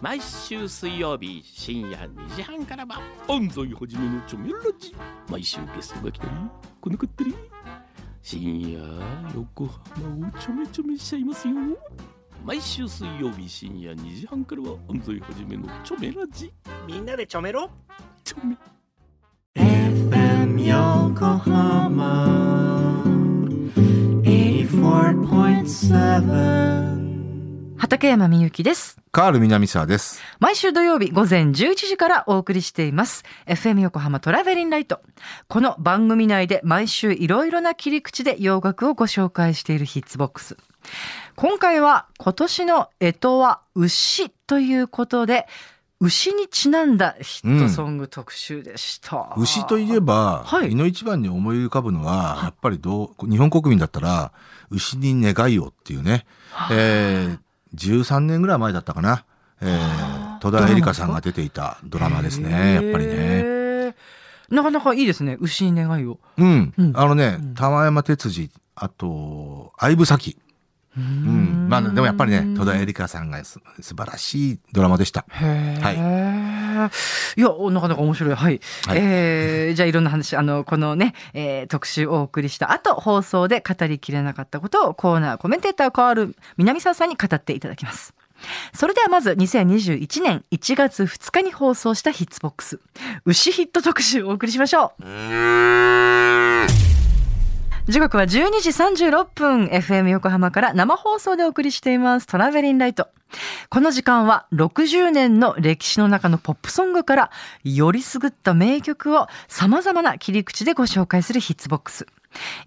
毎週水曜日深夜2時半からは安西はじめのチョメラジ。毎週ゲストが来たり来なかったり。深夜横浜をちょめちょめしちゃいますよ。毎週水曜日深夜2時半からは安西はじめのチョメラジ。みんなでちょめろ。チョメ。FM Yokohama 84.7畠山みゆきです。カール南沢です。毎週土曜日午前11時からお送りしています。FM 横浜トラベリンライト。この番組内で毎週いろいろな切り口で洋楽をご紹介しているヒッツボックス。今回は今年の干支は牛ということで、牛にちなんだヒットソング特集でした。牛といえば、はい胃の一番に思い浮かぶのは、やっぱりどう、日本国民だったら、牛に願いをっていうね、えー、13年ぐらい前だったかな、えー、戸田恵梨香さんが出ていたドラマですね、やっぱりね。ね。なかなかいいですね。牛に願いを。うん。うんあのね、玉山哲司、あと、相武咲。うん。まあ、でもやっぱりね、戸田恵梨香さんがす素晴らしいドラマでした。へえ。、はいや、なかなか面白い。はい。はいえーじゃあいろんな話、あの、このね、えー特集をお送りした後、放送で語りきれなかったことをコーナーコメンテーター変わる南沢さんに語っていただきます。それではまず2021年1月2日に放送したヒッツボックス。牛ヒット特集をお送りしましょう。時刻は12時36分 FM 横浜から生放送でお送りしていますトラベリンライト。この時間は60年の歴史の中のポップソングからよりすぐった名曲を様々な切り口でご紹介するヒッツボックス。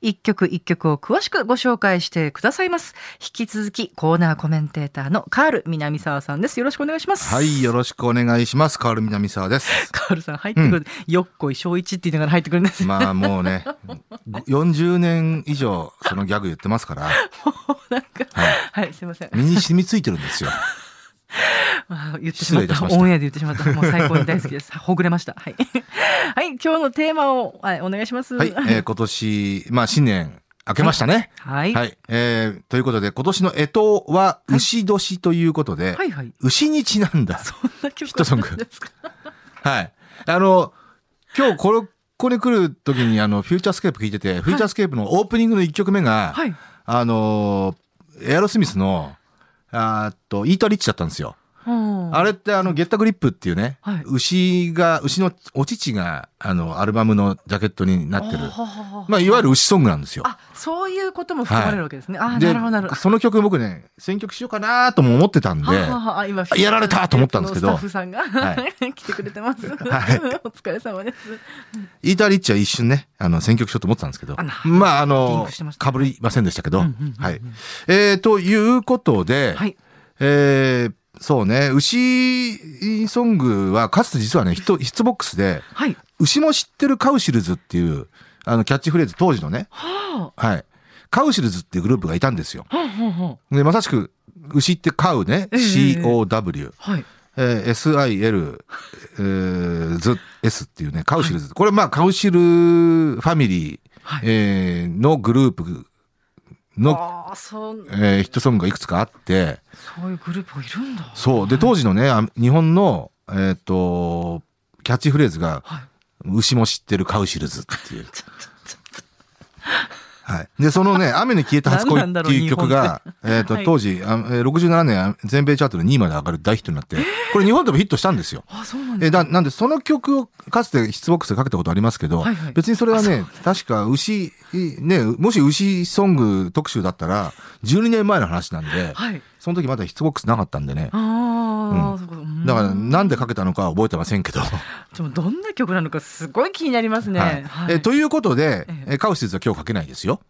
一曲一曲を詳しくご紹介してくださいます。引き続きコーナーコメンテーターのカール南沢さんです。よろしくお願いします。はい、よろしくお願いします。カール南沢です。カールさん入ってくる。よっこい小一って言いながら入ってくるんですよ。まあもうね、40年以上そのギャグ言ってますから、なんか、はいはい、すいません。身に染みついてるんですよ。言ってしまった。オンエアで言ってしまった。もう最高に大好きです。ほぐれました。はい。はい、今日のテーマを、はい、お願いします。はい、えー今年、まあ新年明けましたね。はい。はい、えーということで今年の干支は牛年ということで、はいはい。牛にちなんだ。そんな曲ヒットソングはい。あの、今日これ、ここに来る時にあの、フューチャースケープ聞いてて、フューチャースケープのオープニングの1曲目が、はい。あのー、エアロスミスの、あっと、 Eat the Rich だったんですよ。うんあれってあの、 Get a Grip っていうね、はい牛が、牛のお乳が、あの、アルバムのジャケットになってる。あまあ、いわゆる牛ソングなんですよ。あ、そういうことも含まれるわけですね。あー、でなるほど、なるほど。その曲僕ね、選曲しようかなとも思ってたんで、ははは今やられたと思ったんですけどスタッフさんが、は 来てくれてます。はいお疲れ様です。イーターリッチは一瞬ね、あの、選曲しようと思ってたんですけどまあ、あのかぶりませんでしたけど、はい。えー、ということで、はい。えー、そうね、牛ソングはかつて実はね、ヒットヒッツボックスで、はい。牛も知ってるカウシルズっていう、あの、キャッチフレーズ、当時のね、ははい。カウシルズっていうグループがいたんですよ。あ。はあ、はあ、はで、まさしく、牛ってカウね、ええ COW。あ。はい。えー SIL、えー、ズ S っていうね、カウシルズ。これまあ、カウシルファミリー、はいえーのグループの、えーヒットソングがいくつかあって、そういうグループがいるんだ。そう。で、当時のね、あ日本の、えっ、と、キャッチフレーズが、はい。牛も知ってるカウシルズっていう。はい。で、そのね、雨に消えた初恋っていう曲が、えっと、はい当時、あえー67年全米チャートで2位まで上がる大ヒットになって、これ日本でもヒットしたんですよ。あ、そうなんですか。えーだなんで、その曲をかつてヒッツボックスでかけたことありますけど、はいはい別にそれはね、確か牛、ね、もし牛ソング特集だったら、12年前の話なんで、はい。その時まだヒッツボックスなかったんでね。ああ、うんだから、なんでかけたのかは覚えてませんけど。でもどんな曲なのかすごい気になりますね。はいはいえーということで、えええーカウシルズは今日かけないですよ。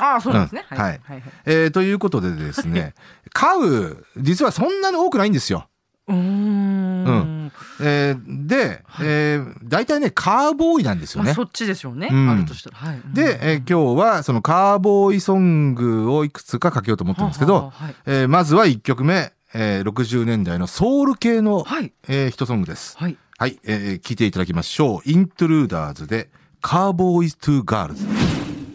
ああ、そうなんですね。うんはい。はいえーということでですね、カウ、実はそんなに多くないんですよ。うーん。うんえーで、えー大体ね、カーボーイなんですよねまあそ。っちでしょうね。うんあるとしたら。はい。で、えー今日はそのカーボーイソングをいくつかかけようと思ってるんですけど、はいえーまずは1曲目、えー60年代のソウル系の、はい。えーヒットソングです。はい。はい、えー聞いていただきましょう。イントゥルーダーズで、カーボーイズ・トゥ・ガールズ。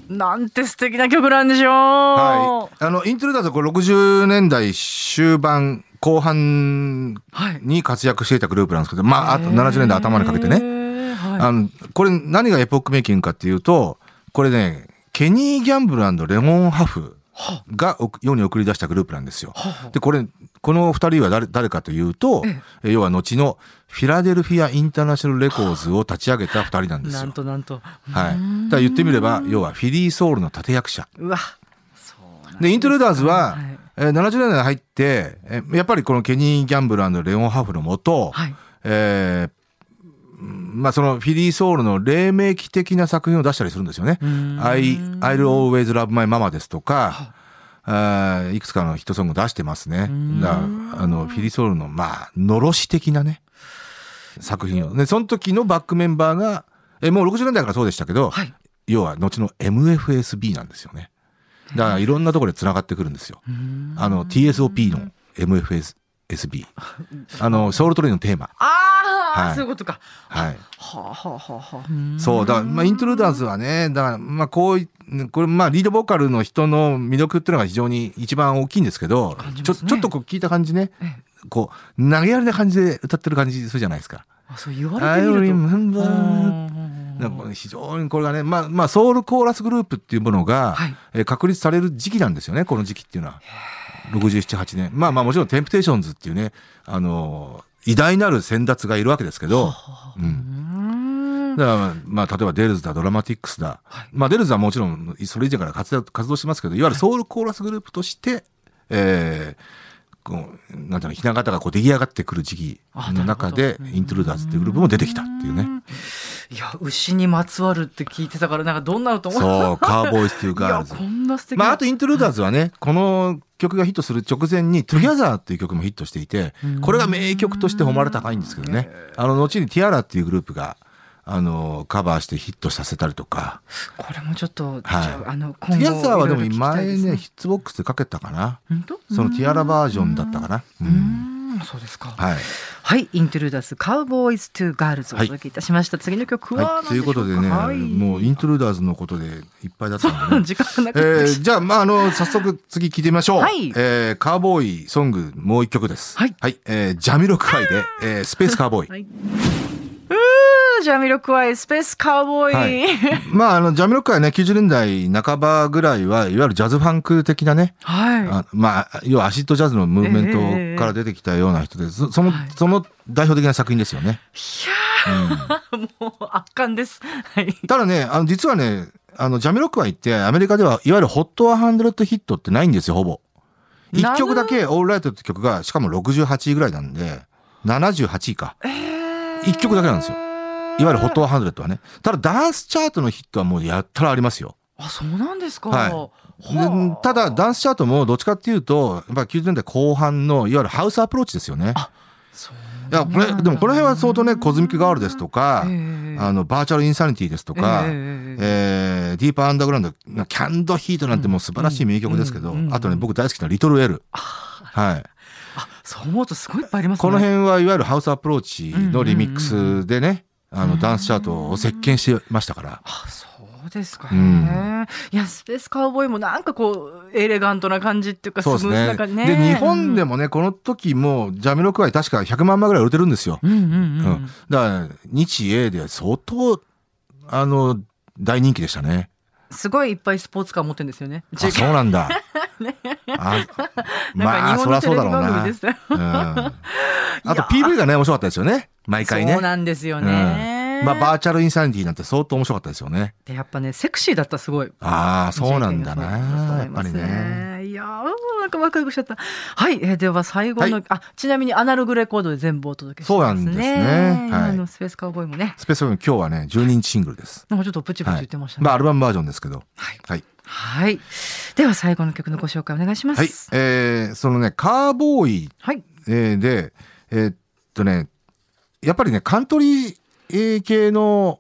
なんて素敵な曲なんでしょう。はい。あの、イントゥルーダーズはこれ60年代終盤後半はい。に活躍していたグループなんですけど、まあ、あと70年代頭にかけてね。あの、これ何がエポックメイキングかっていうと、これね、ケニー・ギャンブルレモン・ハフはが世に送り出したグループなんですよ。で、これ、この二人は誰誰かというと、ええ要は後のフィラデルフィア・インターナショナル・レコーズを立ち上げた二人なんですなんよ。となんと。はい。だ言ってみれば、要はフィリー・ソウルの立役者。うわ。で、イントルーダーズは、はいえー70年代に入って、えーやっぱりこのケニー・ギャンブルレオン・ハフのもと、はい。えーまあそのフィリー・ソウルの黎明期的な作品を出したりするんですよね。I, I'll always love my mama ですとか、あーいくつかのヒットソングを出してますねん。だあの、フィリー・ソウルの、まあ、のろし的なね、作品を。で、その時のバックメンバーが、えもう60年代からそうでしたけど、はい。要は後の MFSB なんですよね。だからいろんなところで繋がってくるんですよ。あの TSOP の MFSB。あの、ソウルトレインのテーマ。ああ、はいそういうことか。はい。はあ、はあはあはあ、そう、だから、まあ、イントルーダーズはね、だから、まあ、こうい、これ、まあ、リードボーカルの人の魅力っていうのが非常に一番大きいんですけど、ちょ、ちょっとこう聞いた感じねえ、こう、投げやりな感じで歌ってる感じするじゃないですか。あそう言われてみると。remember うんなんか非常にこれがね、まあ、まあ、ソウルコーラスグループっていうものが、はいえー確立される時期なんですよね、この時期っていうのは。67、8年。まあまあもちろん、テンプテーションズっていうね、あのー偉大なる先達がいるわけですけど、う。うんんだから、まあ、例えばデルズだ、ドラマティックスだ。まあ、デルズはもちろん、それ以前から活動活動してますけど、いわゆるソウルコーラスグループとして、えーこう、なんていうの、ひな形がこう出来上がってくる時期の中でイントルーダーズっていうグループも出てきたっていうね。いや、牛にまつわるって聞いてたから、なんかどんなのと思そう、 Cowboys っていういや、 Girls こ。んな素敵な。まあ、あとイントルーダーズはね、この曲がヒットする直前に、 Together っていう曲もヒットしていて、これが名曲として誉れ高いんですけどね。あの、後にティアラっていうグループが、あの、カバーしてヒットさせたりとか。これもちょっと、はいあ、あの、ティアザーはでも前ね、ヒッツボックスでかけたかな。そのティアラバージョンだったかな。う。うんん、そうですか。はい。はい、イントゥルーダース、カウボーイズ・トゥ・ガールズをお届けいたしました。次の曲ははい。ということでね、はい、もうイントルーダーズのことでいっぱいだったんでね。時間がなくえー、じゃあ、まあ、あの、早速次聞いてみましょう。はいえー、カーボーイソングもう一曲です。はいはい。えー、ジャミロクワイで、えー、スペースカーボーイた。。はい。うージャミロクワイ、スペースカウボーイ。はいまあ、あの、ジャミロックはね、90年代半ばぐらいは、いわゆるジャズファンク的なね、はい。あまあ、要はアシッドジャズのムーブメントから出てきたような人で、そその、はいその代表的な作品ですよね。いやー、もう圧巻です。はい。ただね、あの、実はね、あの、ジャミロックは言って、アメリカでは、いわゆるホットハンドレッドヒットってないんですよ、ほぼ。一なる曲だけ、オールライトって曲が、しかも68位ぐらいなんで、78位か。一曲だけなんですよ。いわゆる Hot Hundred はね。ただ、ダンスチャートのヒットはもうやったらありますよ。あ、そうなんですか。はいただ、ダンスチャートもどっちかっていうと、やっぱ90年代後半の、いわゆるハウスアプローチですよね。そういや、これ、でもこの辺は相当ね、 Cosmic Girl ですとか、ええあの、 Virtual Insanity ですとか、ええー Deeper Underground、 Canned Heat なんてもう素晴らしい名曲ですけど、あとね、僕大好きな Little L。はい。あ、そう思うとすごいいっぱいありますね。この辺はいわゆるハウスアプローチのリミックスでね、あの、ダンスチャートを席巻してましたから。あ、そうですかうね。いや、スペースカウボーイもなんかこう、エレガントな感じっていうか、そうですね。ね。で、日本でもね、この時も、ジャミロクワイ確か100万枚ぐらい売れてるんですよ。うん、うんうんううんん。だから、日英で相当、あの、大人気でしたね。すごいいっぱいスポーツカー持ってるんですよね。あ、そうなんだ。あ なんかまあ、日そりゃそうだろうな。うん。あと PV がね、面白かったですよね。毎回ね。そうなんですよね。うんまあ、バーチャルインサニティなんて相当面白かったですよね。で、やっぱね、セクシーだったすごい。ああ、そうなんだな。やっぱりね。。いやー、なんかワクワクしちゃった。はい、えーでは最後の、はいあ、ちなみにアナログレコードで全部お届けしますね。そうなんですねはいあのスペースカウボーイもね、スペースフォーム今日はね、12インチシングルです。なんかちょっとプチプチ言ってましたね。まあ、アルバムバージョンですけど。はい。はい。はい。では最後の曲のご紹介お願いします。はい。えー、そのね、カーボーイはい。えーで、えーっとね、やっぱりね、カントリーえー系の。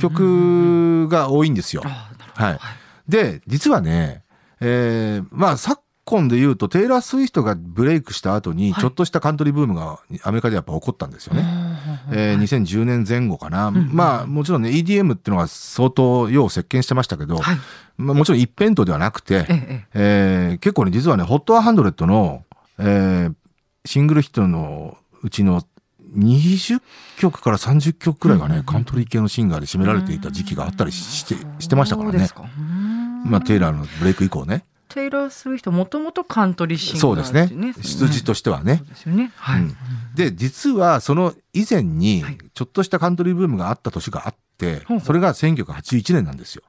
曲が多いんですよ。はい。で、実はね、えーまあ昨今で言うと、テイラー・スウィフトがブレイクした後に、はいちょっとしたカントリーブームがアメリカでやっぱ起こったんですよね。えーはい2010年前後かな。んうんまあ、もちろんね、EDM っていうのが相当世を席巻してましたけど、はい。まあ、もちろん一辺倒ではなくて、ええええー結構ね、実はね、ホットハンドレットの、えーシングルヒットのうちの20曲から30曲くらいがね、カントリー系のシンガーで占められていた時期があったりして、してましたからねまあ、テイラーのブレイク以降ね。テイラー・スウィフトもともとカントリーシンガーそうですね。出自としてはねそう。ですよね。はい。うんで、実はその以前にはい、ちょっとしたカントリーブームがあった年があってほうほう、それが1981年なんですよ。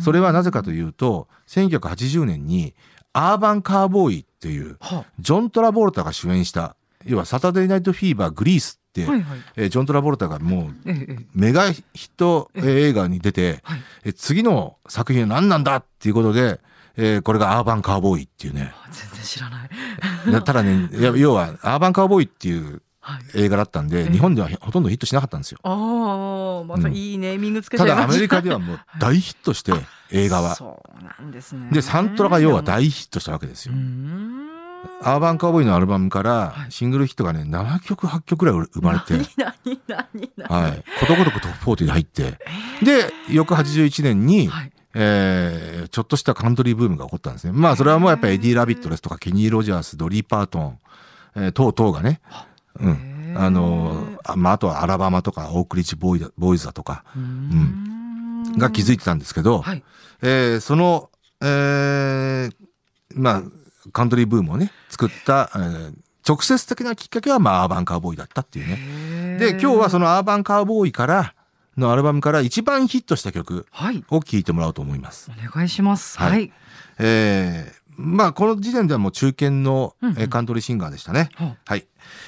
それはなぜかというと、1980年に、アーバンカーボーイっていう、はジョン・トラボルタが主演した、要はサタデーナイトフィーバーグリースはいはい。えージョン・トラボルタがもうええええメガヒットえー映画に出て、はい。え次の作品は何なんだっていうことで、えーこれがアーバンカーボーイっていうね。あ全然知らない。だただね、要はアーバンカーボーイっていうはい。映画だったんで、え日本ではほとんどヒットしなかったんですよ。ああ、またいいネーミングつけちゃたいました。だアメリカではもう 大ヒットして、映画は。そうなんですね。で、サントラが要は大ヒットしたわけですよ。ん。アーバンカーボーイのアルバムからはいシングルヒットがね、7曲、8曲ぐらい生まれて、何何何はい。ことごとくトップ40で入って、で、翌81年に、はい。えーちょっとしたカントリーブームが起こったんですね。まあ、それはもうやっぱりエディ・ラビットですとか、ケニー・ロジャース、ドリー・パートン、えー等々がね、うん。あのまあ、あとはアラバマとか、オークリッジボーイだボーイズだとか、うーんが築いてたんですけど、はい。えーその、えーまあ、カントリーブームをね、作った、えー直接的なきっかけは、まあ、 Urban Cowboy だったっていうね。で、今日はその、の Urban Cowboy から、のアルバムから一番ヒットした曲はい。を聴いてもらおうと思います。お願いします。はいはい。えーまあ、この時点ではもう中堅の、うんうんえーカントリーシンガーでしたね。ははい。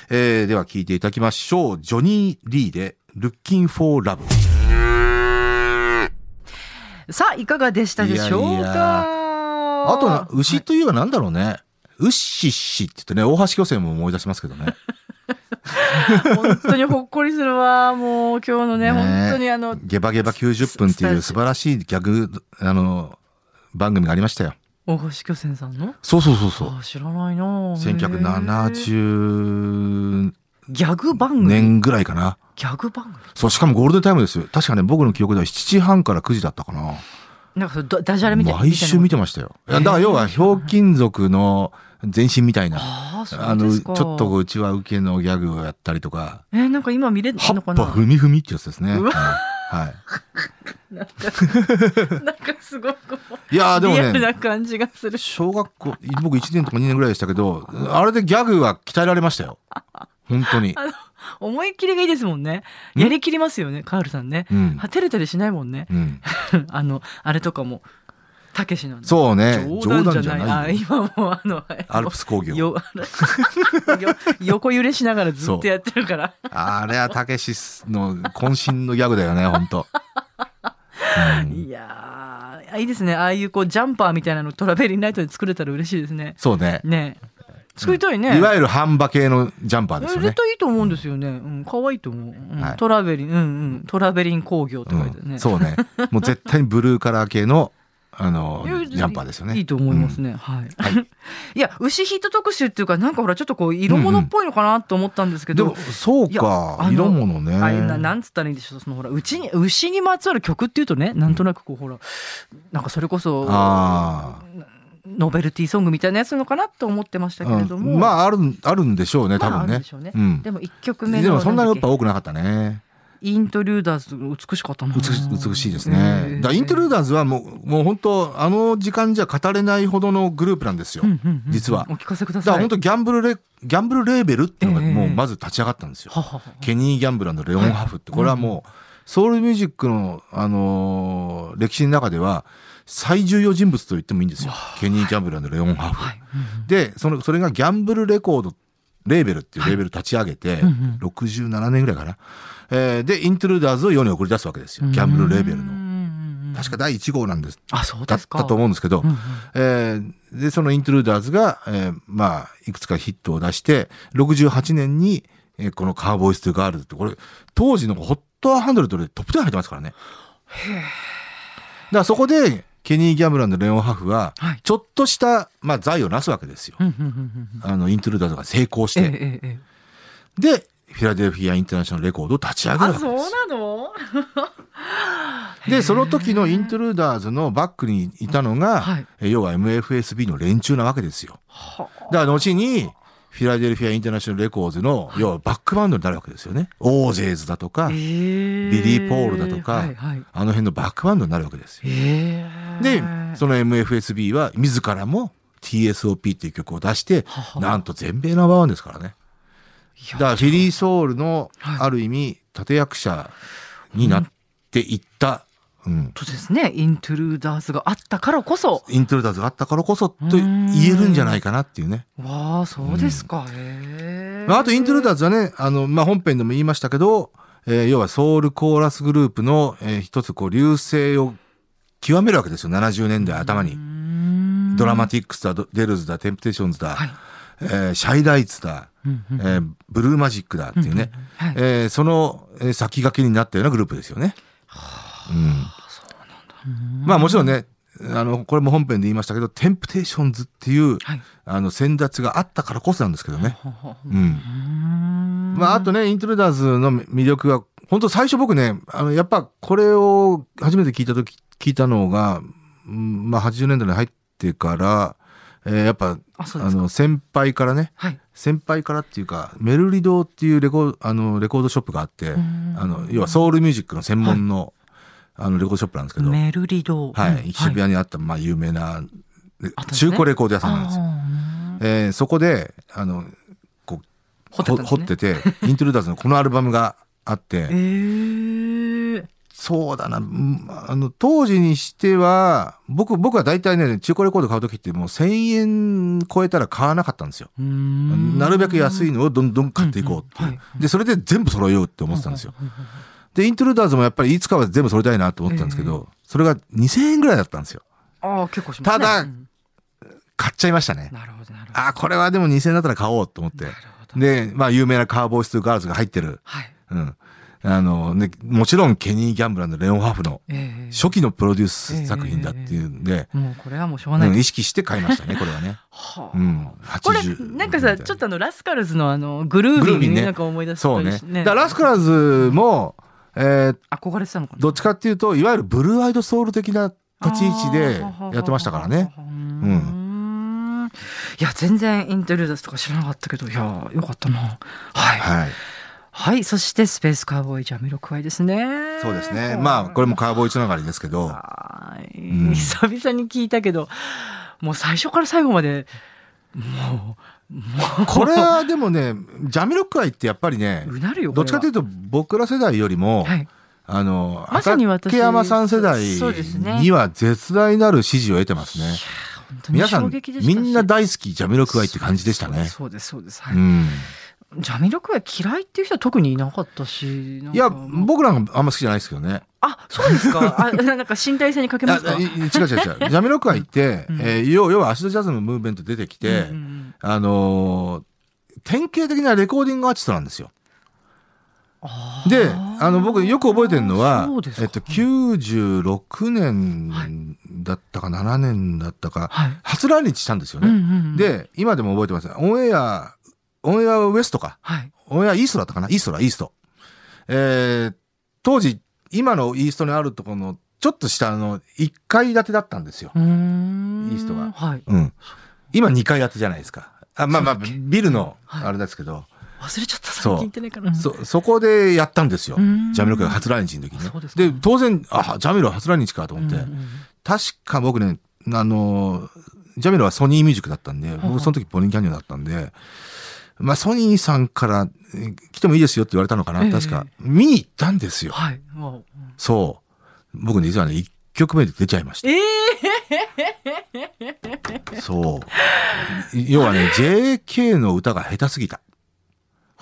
えーでは聴いていただきましょう。ジョニー・リーで Looking for Love。さあ、いかがでしたでしょうか？あとな、牛といえばなんだろうね。ウッシッシって言ってね、大橋巨泉も思い出しますけどね。本当にほっこりするわ。もう今日のね、ね本当にあの、ゲバゲバ90分っていう素晴らしいギャグ、あの、番組がありましたよ。大橋巨泉さんの？そうそうそうそう。あ知らないなぁ1970ギャグ番組？年ぐらいかな。ギャグ番組？そう、しかもゴールデンタイムですよ。確かね、僕の記憶では7時半から9時だったかな。なんかダダジャレみたいな。毎週見てましたよ。だから要は、ひょうきん族の前身みたいな。あの、ち。ょっとこううちは受けのギャグをやったりとか、えーなんか今見れるのかな？ぱふみふみってやつですね。うわはい。なんか すごくいやーでもね、な感じがする。小学校、僕1年とか2年ぐらいでしたけど、あれでギャグは鍛えられましたよ。本当に。思いっきりがいいですもんね。んやりきりますよね、カールさんね。うん。は照れたりしないもんね。うん。あの、あれとかも、たけしなんで。そうね。冗談じゃない。あ、よ今もうあの、アルプス工業。横揺れしながらずっとやってるから。あれはたけしの渾身のギャグだよね、本当。うんいやー、いいですね。ああいうこう、ジャンパーみたいなのトラベリンナイトで作れたら嬉しいですね。そうね。ね作りたいね。いわゆる半馬系のジャンパーですよね絶。対いいと思うんですよね。うん、可愛いと思う。うんはいトラベリン、うんうん、トラベリン工業って書いてあるね。うん、そうね。もう絶対にブルーカラー系の、あのジャンパーですよね。いいと思いますね。はい。いや、牛ヒート特集っていうか、なんかほら、ちょっとこう、色物っぽいのかなと思ったんですけど。でも、そういやかあ。の色物ね。あれななんつったらいいんでしょうそのほらうちに牛にまつわる曲っていうとねなんとなくこうほらなんかそれこそあノベルティソングみたいなやつなのかなと思ってましたけれども、うん。まあ、ある、あるんでしょうね、多まああ分ね。るでしょうね。うん。でも1曲目のでも、そんなにやっぱ多くなかったね。けイントリューダーズ美しかったな。美し美しいですえね。えだからイントルーダーズはもう、もう本当、あの時間じゃ語れないほどのグループなんですよ。うんうんうん実は。お聞かせくだだからさい本当ギャンブルレ、ギャンブルレーベルっていうのがええもうまず立ち上がったんですよ。ははは。ケニー・ギャンブラーのレオン・ハフって、これはもう、ソウルミュージックの、あのー歴史の中では、最重要人物と言ってもいいんですよ。ケニー・ギャンブラーのレオン・ハフ。はいうんで、その、それがギャンブルレコード、レーベルっていうレーベル立ち上げて、うんうん67年ぐらいかな。えーで、イントルーダーズを世に送り出すわけですよ。ギャンブルレーベルの。確か第1号なんです。あそうだったと思うんですけど、うんうんえーで、そのイントルーダーズが、えーまあ、いくつかヒットを出して、68年に、えーこのカーボーイス・トゥ・ガールズって、これ、当時のホットハンドルドでトップ10入ってますからね。だからそこで、ケニー・ギャムランのレオン・ハフははい、ちょっとした、まあ、財をなすわけですよ。あの、イントルーダーズが成功して。で、フィラデルフィア・インターナショナル・レコードを立ち上げるあそうわけです。なの？で、その時のイントルーダーズのバックにいたのが、はいえ要は MFSB の連中なわけですよ。はだから後に、フィラデルフィア・インターナショナル・レコーズの、要はバックバンドになるわけですよね。オージェイズだとか、ビリー・ポールだとか、はいはい、あの辺のバックバンドになるわけですよ。えー。で、その MFSB は自らも TSOP っていう曲を出して、ははなんと全米ナンバーワンですからね。だからフィリーソウルのはい。ある意味立役者になっていった、うん、そうですね。イントゥルーダーズがあったからこそ。イントルダーズがあったからこそと言えるんじゃないかなっていうね。わあ、そうですか。へえ。まあ、あとイントルダーズはね、あの、まあ、本編でも言いましたけど、えー要はソウルコーラスグループの、えー一つこう流星を極めるわけですよ。70年代頭に。ドラマティックスだ、デルズだ、テンプテーションズだ、はいえーシャイライツだ、うんうんえーブルーマジックだっていうね、はいえーそのえー先駆けになったようなグループですよね。うんまあもちろんね、あの、これも本編で言いましたけど、テンプテーションズっていう、はい。あの、先達があったからこそなんですけどね。まあ、あとね、イントゥルーダーズの魅力が、本当最初僕ね、あの、やっぱこれを初めて聞いたとき、聞いたのが、うんまあ、80年代に入ってから、えーやっぱ、あの、先輩からね、はい。先輩からっていうか、メルリドっていうレコあのレコードショップがあって、んあの、要はソウルミュージックの専門の、あの、レコードショップなんですけど、メルリド。はい、渋谷にあった、まあ、有名な、中古レコード屋さんなんですよ。よ。えーそこで、あの、こう、掘っててて、イントルダーズのこのアルバムがあって、ええ。そうだな、うんあの、当時にしては、僕、僕は大体ね、中古レコード買うときってもう1000円超えたら買わなかったんですよ。なるべく安いのをどんどん買っていこうっていう。で、それで全部揃えようって思ってたんですよ。で、イントルダーズもやっぱりいつかは全部揃えたいなと思ってたんですけど、それが2000円ぐらいだったんですよ。ああ、結構しますね。ただうん買っちゃいましたね。なるほど、なるほど。あー、これはでも2000円だったら買おうと思ってな。るほど。で、まあ、有名なカーボーイスとガールズが入ってる。はい。うん。あの、ね、もちろんケニー・ギャンブラーのレオン・ハーフのええ初期のプロデュース作品だっていうんで、もうこれはもうしょうがない。うん意識して買いましたね、これはね。はあうん。これ80なんかさちょっとあのラスカルズのあのグルービーグルービーねになんか思い出したそうね。りしだラスカラーズも、えー憧れてたのかな？どっちかっていうと、いわゆるブルーアイドソウル的な立ち位置でやってましたからね。うん。いや全然インテリダスとか知らなかったけどいやよかったな。はい。はい。はいそしてスペースカーボーイジャミロクワイですね。そうですね。まあ、これもカーボーイつながりですけど、はい、ん。久々に聞いたけどもう最初から最後までも これはでもね、ジャミロクワイってやっぱりねう、うなるよどっちかというとと僕ら世代よりも、はいあの、まさに私畠山さん世代には絶大なる支持を得てますね。皆さん、みんな大好きジャミロクワイって感じでしたね。そうですそうですはい、うん。ジャミロクワイ嫌いっていう人は特にいなかったしいや、僕らがあんま好きじゃないですけどね。あそうですか？あ なんか身体性にかけますか？違う違う違う。ジャミロクワイって、うんえー要要はアシドジャズのムーブメント出てきて、うんうんあのー典型的なレコーディングアーティストなんですよ。あで、ーあの、僕よく覚えてるのはえっと、96年だったか7年だったか、はい初来日したんですようんうね。ん、で、今でも覚えてます。オンエア、オンエアウエストか。はいオンエアイーストだったかな？イーストだ、イースト。えー、当時、今のイーストにあるところの、ちょっと下の1階建てだったんですよ。イーストがはいうん。今2階建てじゃないですか。あまあまあ、ビルの、はい。あれですけど、忘れちゃった。そう。最近聞いてないから。そ、そこでやったんですよ。うん。ジャミロクが初来日の時にね。で当然、あ、ジャミロ初来日かと思って、確か僕ね、あの、ジャミロはソニーミュージックだったんで、は僕その時ポニーキャニオンだったんで、まあソニーさんからえー来てもいいですよって言われたのかな、ええ。確か。見に行ったんですよ。はい。もう。そう。僕ね、実はね、1曲目で出ちゃいました。え そう。要はね、JK の歌が下手すぎた。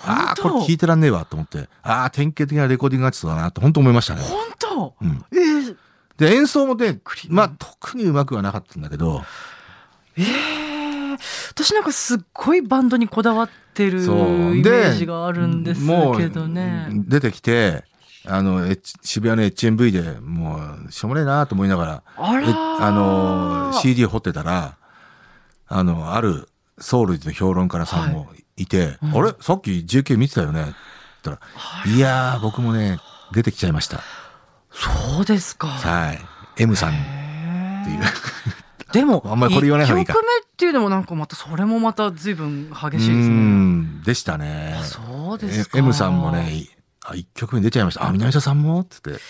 ああ、これ聞いてらんねえわと思って、ああ、典型的なレコーディングアーティストだなって本当思いましたね。本当？うん。えーで、演奏もねまあ、特にうまくはなかったんだけど、えー私なんかすっごいバンドにこだわってるイメ。ージがあるんですけどね。出てきて、あの、渋谷の HMV でもう、しょうもねえなと思いながら、えあの、CD を掘ってたら、あの、あるソウルの評論家さんもいて、うんあれ？さっき JK 見てたよね？って言ったら、いやー、僕もね、出てきちゃいました。そうですか。はい。M さんっていう。でも、あんまりこれ言わない方がいいか1曲目っっていうのもなんかまたそれもまた随分激しいですうね。んでしたねあ。そうですか。え M さんもね、あ、一曲目出ちゃいました。あ、南下さんも？って言って。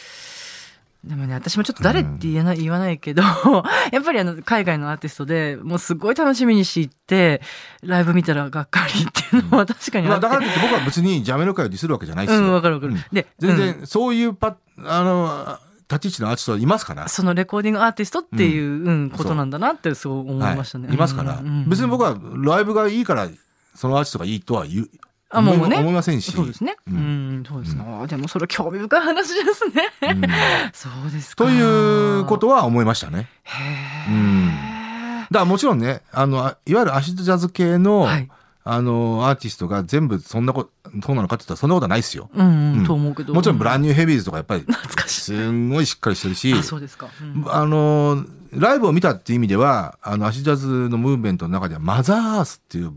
でもね、私もちょっと誰って言えない、言わないけど、やっぱりあの、海外のアーティストで、もうすごい楽しみにして行って、ライブ見たらがっかりっていうのは確かにあまあ、って。だからって僕は別にジャメロ界をディスるわけじゃないですよ。うん、わかるわかる。うんで、全うん然、そういうパ、あの、立ち位置のアーティストはいますから。そのレコーディングアーティストっていう、うんことなんだなってそう思いましたね。はいいますから、うんうん別に僕はライブがいいから、そのアーティストがいいとは言う、あもうね思いませんし。そうですね。ううんん、そうですね。あでもそれは興味深い話ですね。うん そうですか。ということは思いましたね。へうんえ。だからもちろんね、あの、あいわゆるアシッドジャズ系の、はい。あの、アーティストが全部そんなこと、そうなのかって言ったらそんなことはないですよ。うん、うんと思うけど。もちろんブランニューヘビーズとかやっぱり、懐かしい。すんごいしっかりしてるし、あ、そうですか。うんあの、ライブを見たっていう意味では、あの、アシジャズのムーブメントの中では、マザーアースっていうバ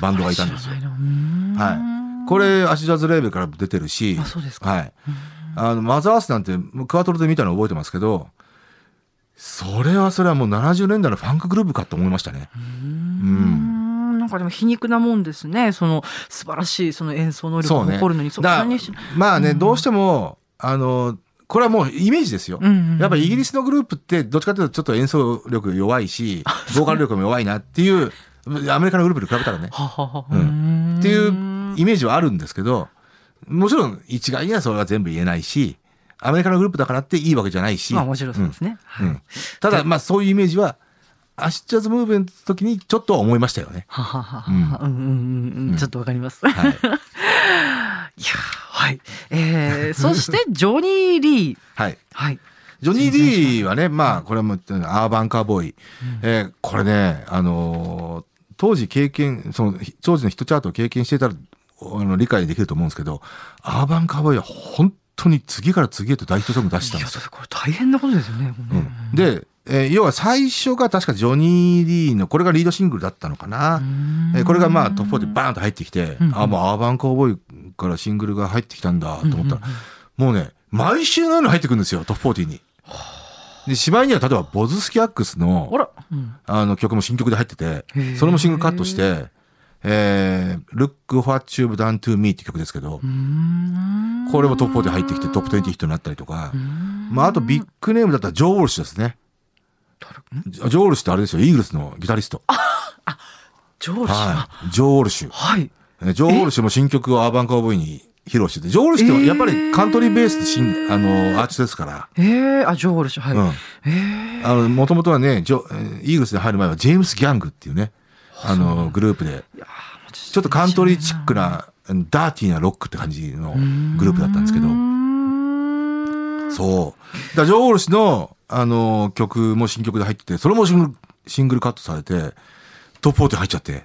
バンドがいたんですよはいこれ、アシジャズレーベルから出てるし、あそうですかはい。あの、マザーアースなんて、クワトロで見たの覚えてますけど、それはそれはもう70年代のファンクグループかと思いましたね。うーんなんかでも皮肉なもんですね。その素晴らしいその演奏能力をそうね。誇るのにそんだなにしまあね、うんどうしても、あの、これはもうイメージですよ。うんうんうんやっぱイギリスのグループって、どっちかというとちょっと演奏力弱いし、ボーカル力も弱いなっていう、アメリカのグループに比べたらね、ははは。うんんっていうイメージはあるんですけど、もちろん一概にはそれは全部言えないし、アメリカのグループだからっていいわけじゃないし。まあもちろんそうですね。うん。うんただ、まあそういうイメージは、アシッチャーズムーブメントの時にちょっと思いましたよね。はははは。うんうんうんうんうん。ちょっとわかります。いやはい。はい。えー、そして ジョニー・リー。はい。はい。ジョニー・リーはね、まあ、これもアーバンカーボーイ。えーこれね、あのー当時経験、その、当時のヒットチャートを経験していたら、あの、理解できると思うんですけど、アーバンカーボーイは本当に次から次へと大ヒットソング出してたんですよ。これ大変なことですよね。ねうん、で、えー要は最初が確かジョニー・リーの、これがリードシングルだったのかな。うんえーこれがまあトップ4でバーンと入ってきて、うんあ、もうアーバンカーボーイからシングルが入ってきたんだと思ったら、もうね、毎週のように入ってくるんですよ、トップ40に。で、しまいには例えばボズスキャックスあの、ら。うんあの曲も新曲で入っててそれもシングルカットして、えー、Look What You've Done to Me って曲ですけどう、んこれもトップ4で入ってきてトップ20ヒットになったりとかう、んまああとビッグネームだったらジョー・ウォルシュですね。ジョー・ルシュってあれですよ、イーグルスのギタリスト。ジョール氏ははい。ジョー・ルシュ。はい。えージョー・ルシュも新曲をアーバンカーボーイに披露してて、ジョー・ルシュってやっぱりカントリーベースで新、あの、アーティストですから、ええあ、ジョール氏、はい。うん。ええあの、もともとはね、ジョ、えーイーグルスで入る前はジェームス・ギャングっていうね、あの、グループで、ちょっとカントリーチックな、うんダーティーなロックって感じのグループだったんですけど、そう。だジョー・ルシュの、あの、曲も新曲で入ってて、それもシングル、シングルカットされて、トップ40入っちゃって、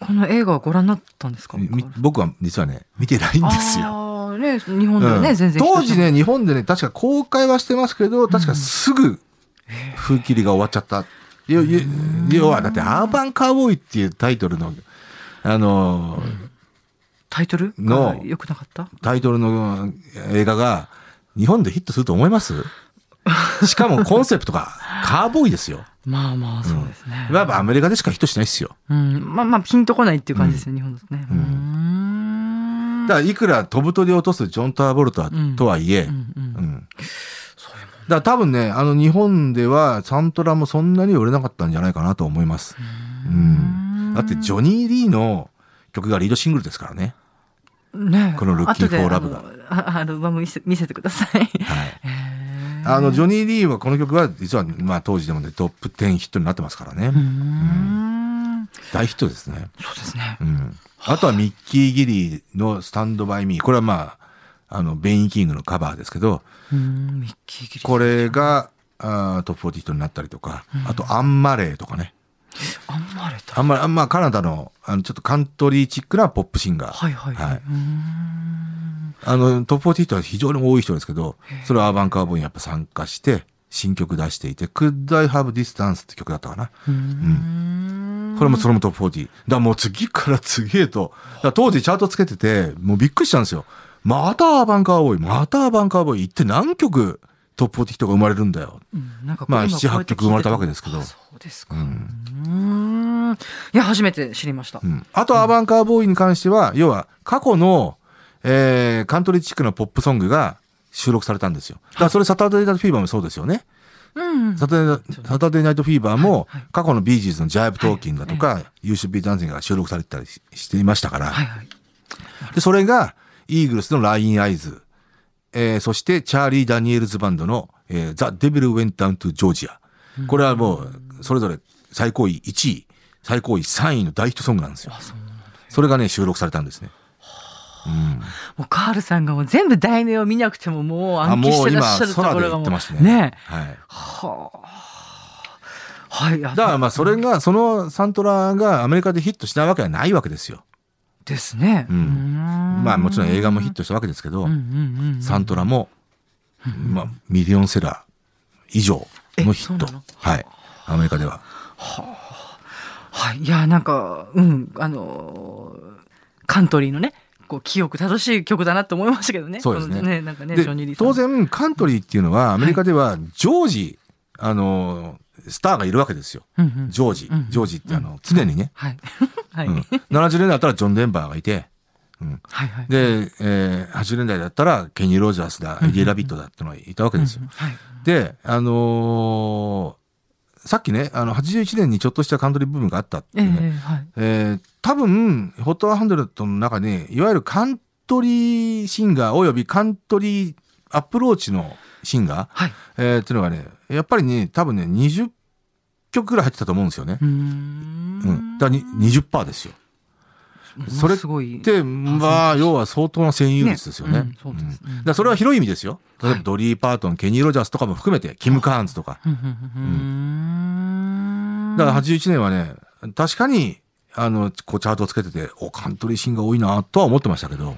この映画はご覧になったんですか？み僕は実はね、見てないんですよ。ね、日本ではね、うん。全然。当時ね、日本でね、確か公開はしてますけど、確かすぐ、風切りが終わっちゃった。要は、だって、アーバンカーボーイっていうタイトルの、あの、タイトル？のが良くなかった？タイトルの映画が、日本でヒットすると思います？しかもコンセプトがカーボーイですよ。まあまあ、そうですね。やっぱアメリカでしかヒットしないですよ。うん。まあまあ、ピンとこないっていう感じですね、日本だとね。ううんん。だから、いくら飛ぶ鳥を落とすジョン・ターボルトとはいえ、うんうんうんだから多分ね、あの日本ではサントラもそんなに売れなかったんじゃないかなと思います。うん。だってジョニー・リーの曲がリードシングルですからね。ねこの Looking 後で for Love があのあアルバム見せ見せてください。はい。あの、ジョニー・リーはこの曲は実は、まあ当時でもね、トップ10ヒットになってますからね。うーん大ヒットですね。そうですねう。ん。あとはミッキー・ギリーの Stand By Me。これはまあ、あの、ベン・E・キングのカバーですけど、うーんミッキーギリー。これが、あートップ40ヒットになったりとか、あとアン・マレーとかね。アン・マレーた。アン・マレー、あんまカナダの、あの、ちょっとカントリーチックなポップシンガー。はいはいはい。はいあの、トップ40ヒットは非常に多い人ですけど、それはアーバンカウボーイにやっぱ参加して、新曲出していて、Could I Have Distance って曲だったかな。うーんこれもそれもトップ40。だからもう次から次へと、だ当時チャートつけてて、もうびっくりしたんですよ。またアーバンカーボーイ、またアーバンカーボーイ行って何曲トップ40人が生まれるんだよ。うんなんかまあ今こうやって聞いてて7 8曲生まれたわけですけどあそうですか。ううんん。いや、初めて知りましたう。ん、あと、アバンカーボーイに関しては、要は、過去の、えー、カントリーチックなポップソングが収録されたんですよ。だからそれサタデーナイトフィーバーもそうですよね。うん。サタデーナイトフィーバーも過去のビージーズの Jive Talking だとか、 You Should Be Dancing が収録されてたりししていましたから、はいはい。で、それが、イーグルスの Lyin' Eyes、えー、そして、チャーリー・ダニエルズバンドの、えー、 The Devil Went Down to Georgia。これはもう、それぞれ最高位1位、最高位3位の大ヒットソングなんですよ。それがね、収録されたんですね。うん。もうカールさんがもう全部題名を見なくてももうあ、暗記してらっしゃるところがもうね。ねはい。はあ。はい。だだからまあ、それが、そのサントラがアメリカでヒットしないわけはないわけですよ。ですね。うんんまあ、もちろん映画もヒットしたわけですけど、うんうんサントラも、まあ、ミリオンセラー以上のヒット。はい。アメリカでは。はい。いや、なんか、うん、あのーカントリーのね、こう、記憶正しい曲だなと思いましたけどね。そうですねこのなんかね、当然、カントリーっていうのは、アメリカでは、ジョージ、あの、スターがいるわけですよ。うんうんジョージうん。ジョージって、あの、常にね。はい。はい。うん70年代だったらジョン・デンバーがいて、うんはいはい。で、えー80年代だったらケニー・ロジャースだ、エディ・ラビットだってのがいたわけですようん。はい。で、あのーさっきね、あの、81年にちょっとしたカントリーブームがあったってええいうね。はい。えー多分、 Hot Hundred の中に、いわゆるカントリーシンガーおよびカントリーアプローチのシンガー、はい。えーっていうのがね、やっぱりね、多分ね、20曲ぐらい入ってたと思うんですよねう。ん。ん。だに20%ですよ。それすごい。で、まあ、要は相当な占有率ですよね。だそれは広い意味ですよ。例えばドリー・パートン、ケニー・ロジャースとかも含めて、キム・カーンズとか。だから81年はね、確かに、あの、こうチャートをつけてて、お、カントリーシンガー多いなとは思ってましたけど、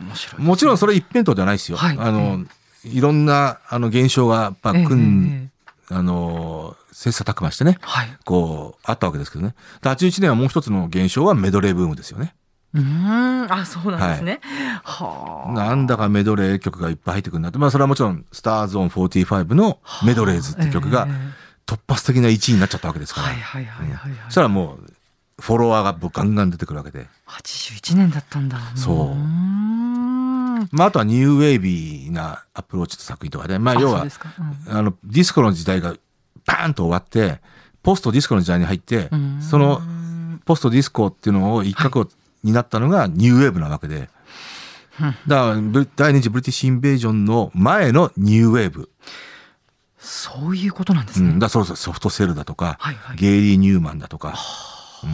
面白い。もちろんそれ一辺倒ではないですよ。はいあの、いろんな、あの、現象が、やっぱ、ええ組ん、ええあの、切磋琢磨してね、はい。こう、あったわけですけどね。で81年はもう一つの現象はメドレーブームですよね。うーん。あ、そうなんですね。はあ。なんだかメドレー曲がいっぱい入ってくるなって。まあそれはもちろん、スターズオン45のメドレーズって曲がええ突発的な1位になっちゃったわけですから。はいはいはいはいはい。そしたらもう、フォロワーがガンガン出てくるわけで。81年だったんだ。そうまああとはニューウェービーなアプローチと作品とかで、まあ要はそうん。あの、ディスコの時代がバーンと終わって、ポストディスコの時代に入ってそのポストディスコっていうのを一角になったのがニューウェーブなわけで。だから第二次ブリティッシュインベージョンの前のニューウェーブ。そういうことなんですね。うん、だそうそうソフトセルだとか、はいはい。ゲイリー・ニューマンだとか、うん、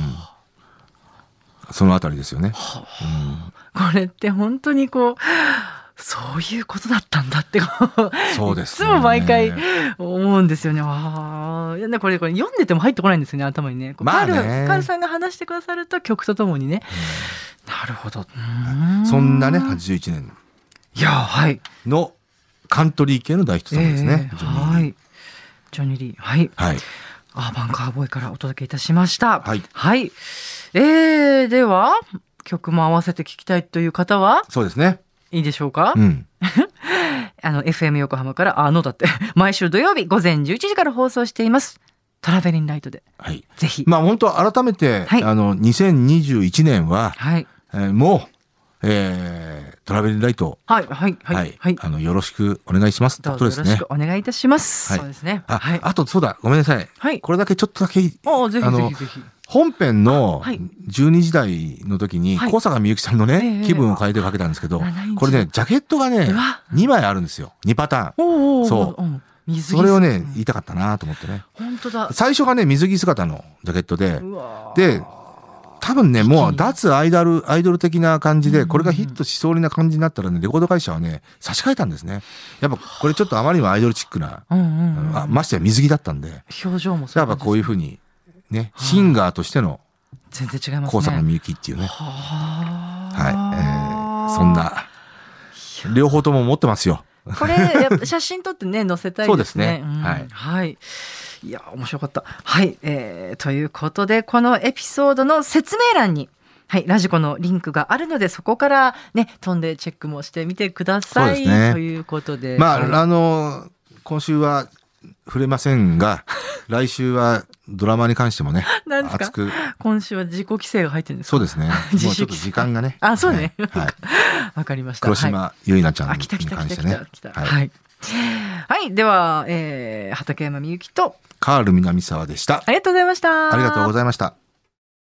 そのあたりですよね。これって本当にこう、そういうことだったんだってそうですねいつも毎回思うんですよね。ああ。これ、これ読んでても入ってこないんですよね、頭にね。まあねカールカールさんが話してくださると曲とともにね。なるほど。うーそんなね、81年いや、はい。のカントリー系の大ヒットソングですね。えーはい。ジョニー・リー。はい。はい。アーバンカウボーイからお届けいたしました。はいはい。えー、では、曲も合わせて聞きたいという方は、そうですね。いいでしょうか、うん。あの、FM 横浜から、あのだって、毎週土曜日午前11時から放送しています。トラベリンライトで、はい。ぜひ。まあ本当改めて、はいあの、2021年は、はい。えーもう、えートラベリンライト、はい、はい、は、はいい、はい。あの、よろしくお願いします。どうぞよろしということですねくお願いいたします。はいそうですね。あ、はい。あとそうだ、ごめんなさい。はいこれだけちょっとだけ、おーぜひぜひぜひ。本編のはい。12時台の時に、はい。小坂みゆきさんのね、ええ気分を変えてかけたんですけどこれね、ジャケットがねうわ、2枚あるんですよ。2パターン。そう。それをねう、ん。言いたかったなと思ってね。本当だ。最初がね、水着姿のジャケットで、で、多分ね、もう脱アイドル、アイドル的な感じで、これがヒットしそうな感じになったらね、レコード会社はね、差し替えたんですね。やっぱこれちょっとあまりにもアイドルチックな、ましてや水着だったんで、表情もそうやっぱこういうふうに、ね、シンガーとしての全然違いますね。高坂みゆきっていうね。ははい。えーそん。な、両方とも持ってますよ。これ、やっぱ 写真撮ってね、載せたいですね。そうですねんはいはい。いや、面白かった。はい。えー、ということで、このエピソードの説明欄に、はい、ラジコのリンクがあるので、そこからね、飛んでチェックもしてみてください。そうですねということで。まあ、はいあの、今週は触れませんが、来週はドラマに関してもね、熱く、今週は自己規制が入ってるんですか？そうですね。もうちょっと時間がね。あそうねはい。はい わかりました。黒はい島結菜ちゃんに関してね。はい。はい。では、えー、畠山みゆきと、カール南沢でした。ありがとうございました。ありがとうございました。